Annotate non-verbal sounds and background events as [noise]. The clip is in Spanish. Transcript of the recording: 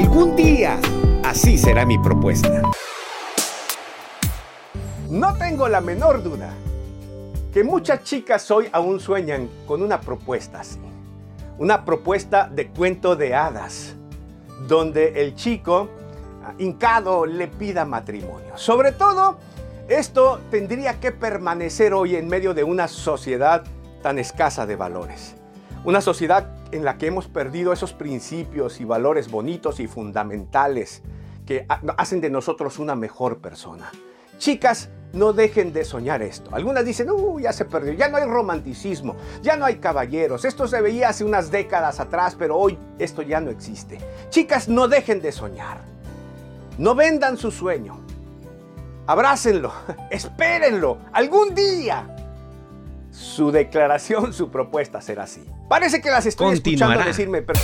Algún día, así será mi propuesta. No tengo la menor duda que muchas chicas hoy aún sueñan con una propuesta así. Una propuesta de cuento de hadas, donde el chico ah, hincado le pida matrimonio. Sobre todo, esto tendría que permanecer hoy en medio de una sociedad tan escasa de valores. Una sociedad en la que hemos perdido esos principios y valores bonitos y fundamentales que hacen de nosotros una mejor persona. Chicas, no dejen de soñar esto. Algunas dicen, uh, ya se perdió, ya no hay romanticismo, ya no hay caballeros, esto se veía hace unas décadas atrás, pero hoy esto ya no existe. Chicas, no dejen de soñar. No vendan su sueño. Abrácenlo, [laughs] espérenlo, algún día su declaración, su propuesta será así. Parece que las estoy escuchando decirme, pero...